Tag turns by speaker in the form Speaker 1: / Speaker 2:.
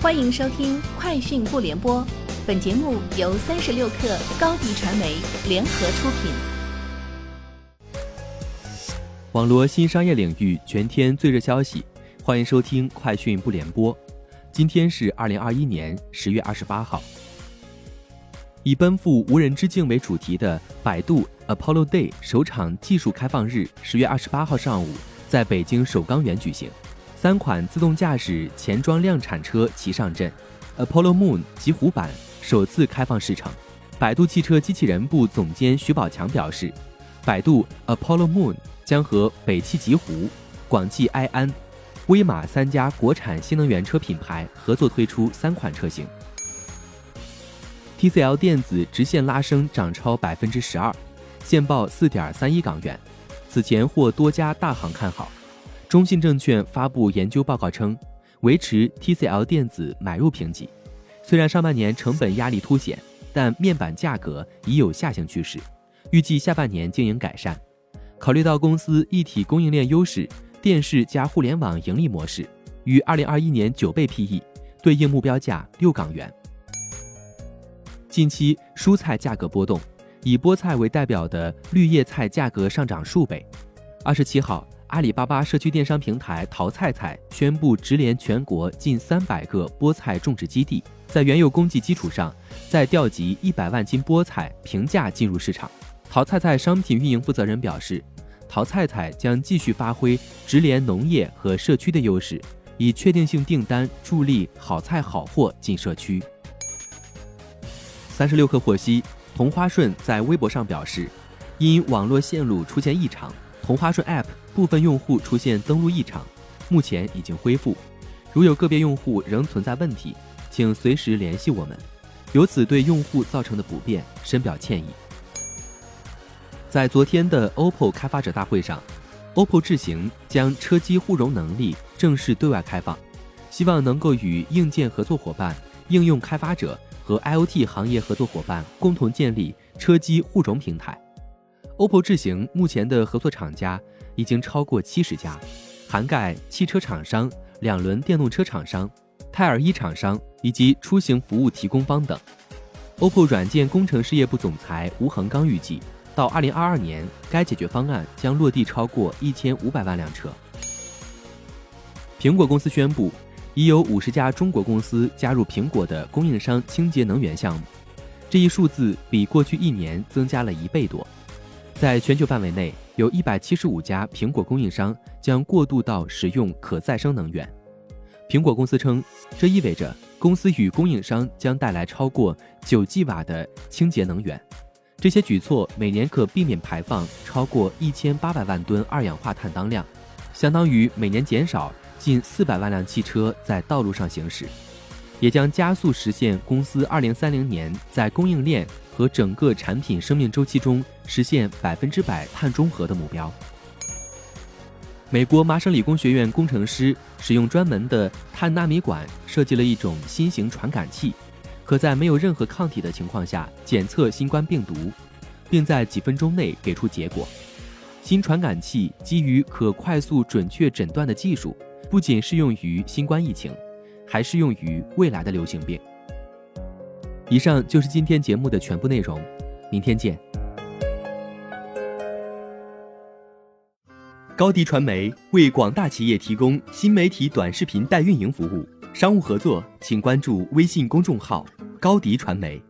Speaker 1: 欢迎收听《快讯不联播》，本节目由三十六克高低传媒联合出品。
Speaker 2: 网络新商业领域全天最热消息，欢迎收听《快讯不联播》。今天是二零二一年十月二十八号。以奔赴无人之境为主题的百度 Apollo Day 首场技术开放日，十月二十八号上午在北京首钢园举行。三款自动驾驶前装量产车齐上阵，Apollo Moon 极狐版首次开放市场。百度汽车机器人部总监徐宝强表示，百度 Apollo Moon 将和北汽极狐、广汽埃安、威马三家国产新能源车品牌合作推出三款车型。TCL 电子直线拉升涨超百分之十二，现报四点三一港元，此前获多家大行看好。中信证券发布研究报告称，维持 TCL 电子买入评级。虽然上半年成本压力凸显，但面板价格已有下行趋势，预计下半年经营改善。考虑到公司一体供应链优势，电视加互联网盈利模式，于二零二一年九倍 PE，对应目标价六港元。近期蔬菜价格波动，以菠菜为代表的绿叶菜价格上涨数倍。二十七号。阿里巴巴社区电商平台淘菜菜宣布直连全国近三百个菠菜种植基地，在原有供给基础上再调集一百万斤菠菜平价进入市场。淘菜菜商品运营负责人表示，淘菜菜将继续发挥直连农业和社区的优势，以确定性订单助力好菜好货进社区。三十六氪获悉，同花顺在微博上表示，因网络线路出现异常，同花顺 App。部分用户出现登录异常，目前已经恢复。如有个别用户仍存在问题，请随时联系我们。由此对用户造成的不便深表歉意。在昨天的 OPPO 开发者大会上，OPPO 智行将车机互融能力正式对外开放，希望能够与硬件合作伙伴、应用开发者和 IoT 行业合作伙伴共同建立车机互融平台。OPPO 智行目前的合作厂家。已经超过七十家，涵盖汽车厂商、两轮电动车厂商、泰尔一厂商以及出行服务提供方等。OPPO 软件工程事业部总裁吴恒刚预计，到二零二二年，该解决方案将落地超过一千五百万辆车。苹果公司宣布，已有五十家中国公司加入苹果的供应商清洁能源项目，这一数字比过去一年增加了一倍多。在全球范围内，有一百七十五家苹果供应商将过渡到使用可再生能源。苹果公司称，这意味着公司与供应商将带来超过九 G 瓦的清洁能源。这些举措每年可避免排放超过一千八百万吨二氧化碳当量，相当于每年减少近四百万辆汽车在道路上行驶，也将加速实现公司二零三零年在供应链。和整个产品生命周期中实现百分之百碳中和的目标。美国麻省理工学院工程师使用专门的碳纳米管设计了一种新型传感器，可在没有任何抗体的情况下检测新冠病毒，并在几分钟内给出结果。新传感器基于可快速准确诊断的技术，不仅适用于新冠疫情，还适用于未来的流行病。以上就是今天节目的全部内容，明天见。高迪传媒为广大企业提供新媒体短视频代运营服务，商务合作请关注微信公众号“高迪传媒”。